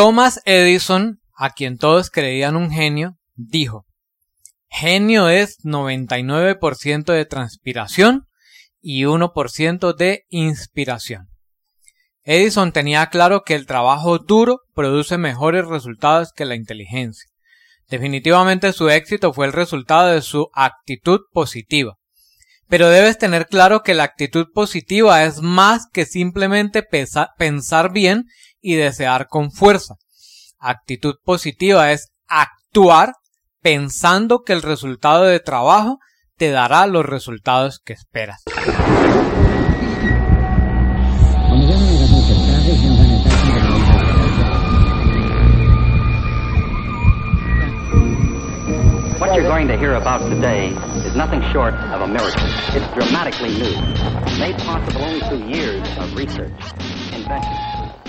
Thomas Edison, a quien todos creían un genio, dijo, genio es 99% de transpiración y 1% de inspiración. Edison tenía claro que el trabajo duro produce mejores resultados que la inteligencia. Definitivamente su éxito fue el resultado de su actitud positiva. Pero debes tener claro que la actitud positiva es más que simplemente pensar bien y desear con fuerza. Actitud positiva es actuar pensando que el resultado de trabajo te dará los resultados que esperas.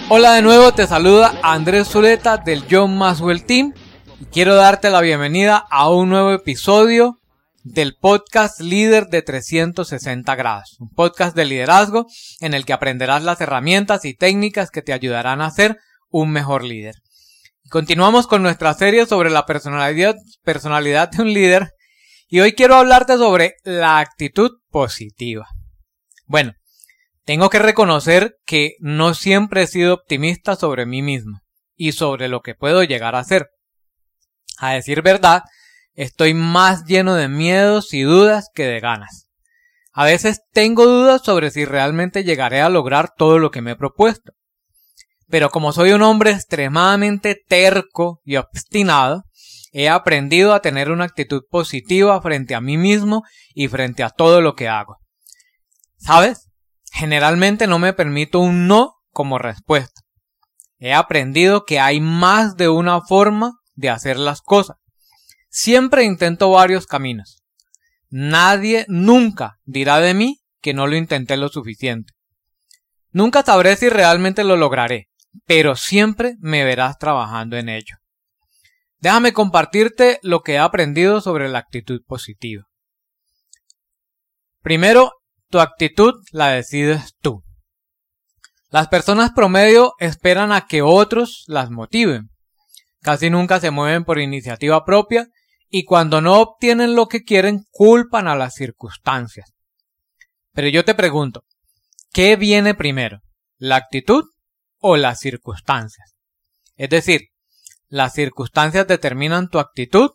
Hola de nuevo, te saluda Andrés Zuleta del John Maswell Team y quiero darte la bienvenida a un nuevo episodio del podcast Líder de 360 grados, un podcast de liderazgo en el que aprenderás las herramientas y técnicas que te ayudarán a ser un mejor líder. Continuamos con nuestra serie sobre la personalidad, personalidad de un líder y hoy quiero hablarte sobre la actitud positiva. Bueno, tengo que reconocer que no siempre he sido optimista sobre mí mismo y sobre lo que puedo llegar a ser. A decir verdad, estoy más lleno de miedos y dudas que de ganas. A veces tengo dudas sobre si realmente llegaré a lograr todo lo que me he propuesto. Pero como soy un hombre extremadamente terco y obstinado, he aprendido a tener una actitud positiva frente a mí mismo y frente a todo lo que hago. ¿Sabes? Generalmente no me permito un no como respuesta. He aprendido que hay más de una forma de hacer las cosas. Siempre intento varios caminos. Nadie nunca dirá de mí que no lo intenté lo suficiente. Nunca sabré si realmente lo lograré, pero siempre me verás trabajando en ello. Déjame compartirte lo que he aprendido sobre la actitud positiva. Primero, tu actitud la decides tú. Las personas promedio esperan a que otros las motiven. Casi nunca se mueven por iniciativa propia y cuando no obtienen lo que quieren culpan a las circunstancias. Pero yo te pregunto, ¿qué viene primero? ¿La actitud o las circunstancias. Es decir, las circunstancias determinan tu actitud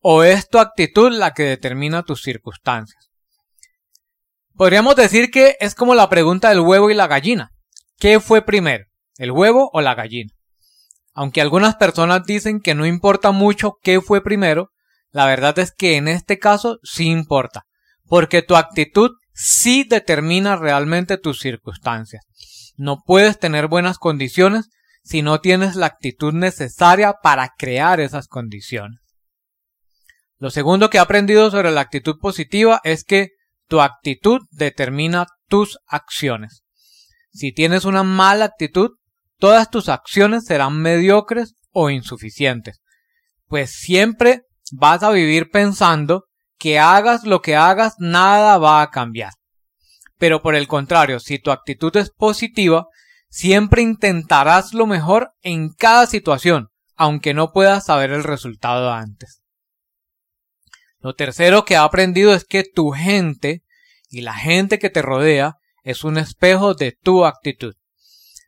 o es tu actitud la que determina tus circunstancias. Podríamos decir que es como la pregunta del huevo y la gallina. ¿Qué fue primero? ¿El huevo o la gallina? Aunque algunas personas dicen que no importa mucho qué fue primero, la verdad es que en este caso sí importa, porque tu actitud sí determina realmente tus circunstancias. No puedes tener buenas condiciones si no tienes la actitud necesaria para crear esas condiciones. Lo segundo que he aprendido sobre la actitud positiva es que tu actitud determina tus acciones. Si tienes una mala actitud, todas tus acciones serán mediocres o insuficientes, pues siempre vas a vivir pensando que hagas lo que hagas nada va a cambiar. Pero por el contrario, si tu actitud es positiva, siempre intentarás lo mejor en cada situación, aunque no puedas saber el resultado antes. Lo tercero que he aprendido es que tu gente y la gente que te rodea es un espejo de tu actitud.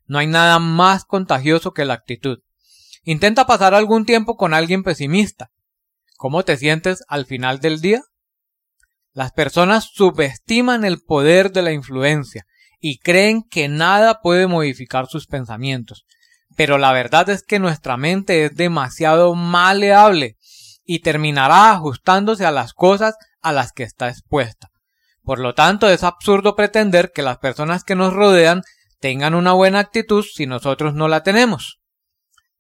No hay nada más contagioso que la actitud. Intenta pasar algún tiempo con alguien pesimista. ¿Cómo te sientes al final del día? Las personas subestiman el poder de la influencia y creen que nada puede modificar sus pensamientos. Pero la verdad es que nuestra mente es demasiado maleable y terminará ajustándose a las cosas a las que está expuesta. Por lo tanto, es absurdo pretender que las personas que nos rodean tengan una buena actitud si nosotros no la tenemos.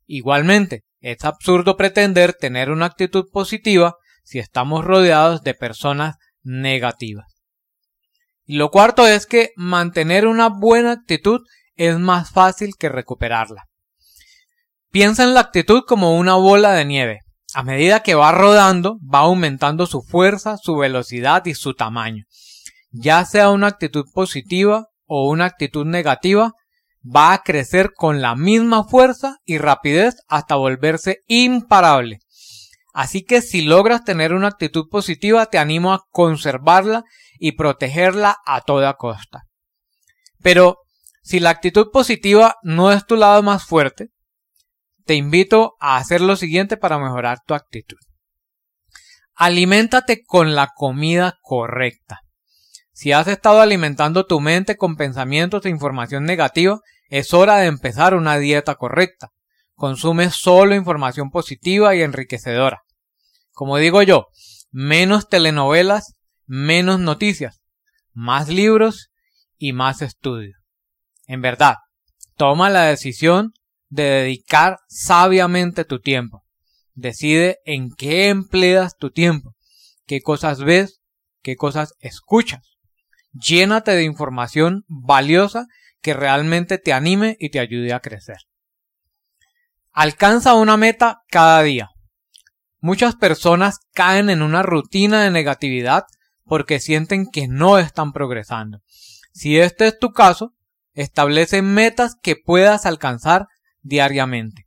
Igualmente, es absurdo pretender tener una actitud positiva si estamos rodeados de personas negativas. Y lo cuarto es que mantener una buena actitud es más fácil que recuperarla. Piensa en la actitud como una bola de nieve. A medida que va rodando, va aumentando su fuerza, su velocidad y su tamaño. Ya sea una actitud positiva o una actitud negativa, va a crecer con la misma fuerza y rapidez hasta volverse imparable. Así que si logras tener una actitud positiva, te animo a conservarla y protegerla a toda costa. Pero si la actitud positiva no es tu lado más fuerte, te invito a hacer lo siguiente para mejorar tu actitud. Aliméntate con la comida correcta. Si has estado alimentando tu mente con pensamientos e información negativa, es hora de empezar una dieta correcta. Consume solo información positiva y enriquecedora. Como digo yo, menos telenovelas, menos noticias, más libros y más estudios. En verdad, toma la decisión de dedicar sabiamente tu tiempo. Decide en qué empleas tu tiempo, qué cosas ves, qué cosas escuchas. Llénate de información valiosa que realmente te anime y te ayude a crecer. Alcanza una meta cada día. Muchas personas caen en una rutina de negatividad porque sienten que no están progresando. Si este es tu caso, establece metas que puedas alcanzar diariamente.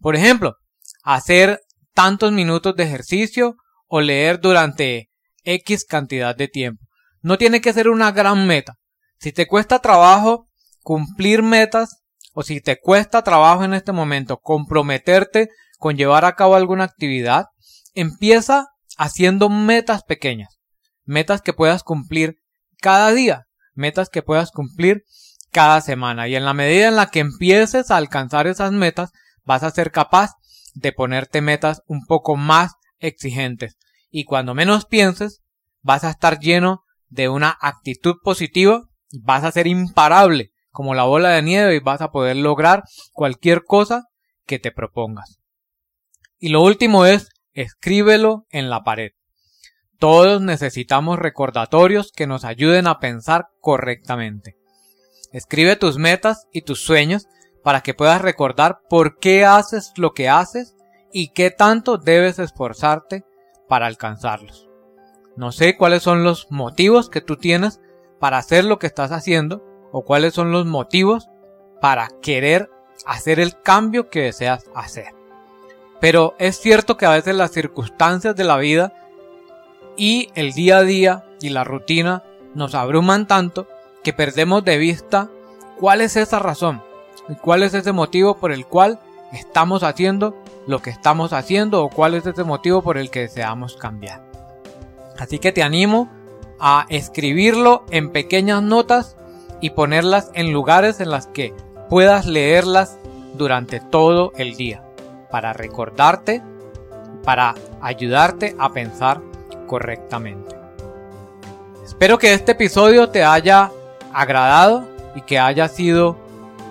Por ejemplo, hacer tantos minutos de ejercicio o leer durante X cantidad de tiempo. No tiene que ser una gran meta. Si te cuesta trabajo cumplir metas o si te cuesta trabajo en este momento comprometerte con llevar a cabo alguna actividad, empieza haciendo metas pequeñas, metas que puedas cumplir cada día, metas que puedas cumplir cada semana. Y en la medida en la que empieces a alcanzar esas metas, vas a ser capaz de ponerte metas un poco más exigentes. Y cuando menos pienses, vas a estar lleno de una actitud positiva, vas a ser imparable como la bola de nieve y vas a poder lograr cualquier cosa que te propongas. Y lo último es, escríbelo en la pared. Todos necesitamos recordatorios que nos ayuden a pensar correctamente. Escribe tus metas y tus sueños para que puedas recordar por qué haces lo que haces y qué tanto debes esforzarte para alcanzarlos. No sé cuáles son los motivos que tú tienes para hacer lo que estás haciendo o cuáles son los motivos para querer hacer el cambio que deseas hacer. Pero es cierto que a veces las circunstancias de la vida y el día a día y la rutina nos abruman tanto que perdemos de vista cuál es esa razón y cuál es ese motivo por el cual estamos haciendo lo que estamos haciendo o cuál es ese motivo por el que deseamos cambiar. Así que te animo a escribirlo en pequeñas notas y ponerlas en lugares en las que puedas leerlas durante todo el día para recordarte, para ayudarte a pensar correctamente. Espero que este episodio te haya agradado y que haya sido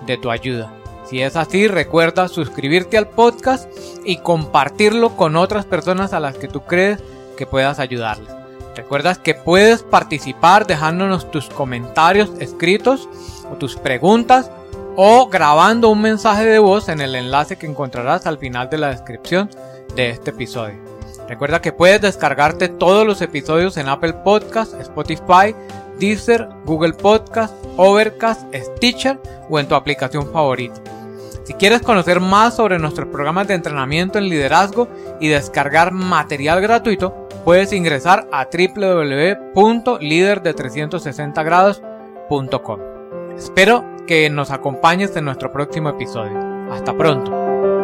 de tu ayuda. Si es así, recuerda suscribirte al podcast y compartirlo con otras personas a las que tú crees que puedas ayudarles. Recuerdas que puedes participar dejándonos tus comentarios escritos o tus preguntas o grabando un mensaje de voz en el enlace que encontrarás al final de la descripción de este episodio. Recuerda que puedes descargarte todos los episodios en Apple Podcast, Spotify, Deezer, Google Podcast, Overcast, Stitcher o en tu aplicación favorita. Si quieres conocer más sobre nuestros programas de entrenamiento en liderazgo y descargar material gratuito, puedes ingresar a www.liderde360grados.com. Espero que nos acompañes en nuestro próximo episodio. Hasta pronto.